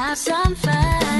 have some fun.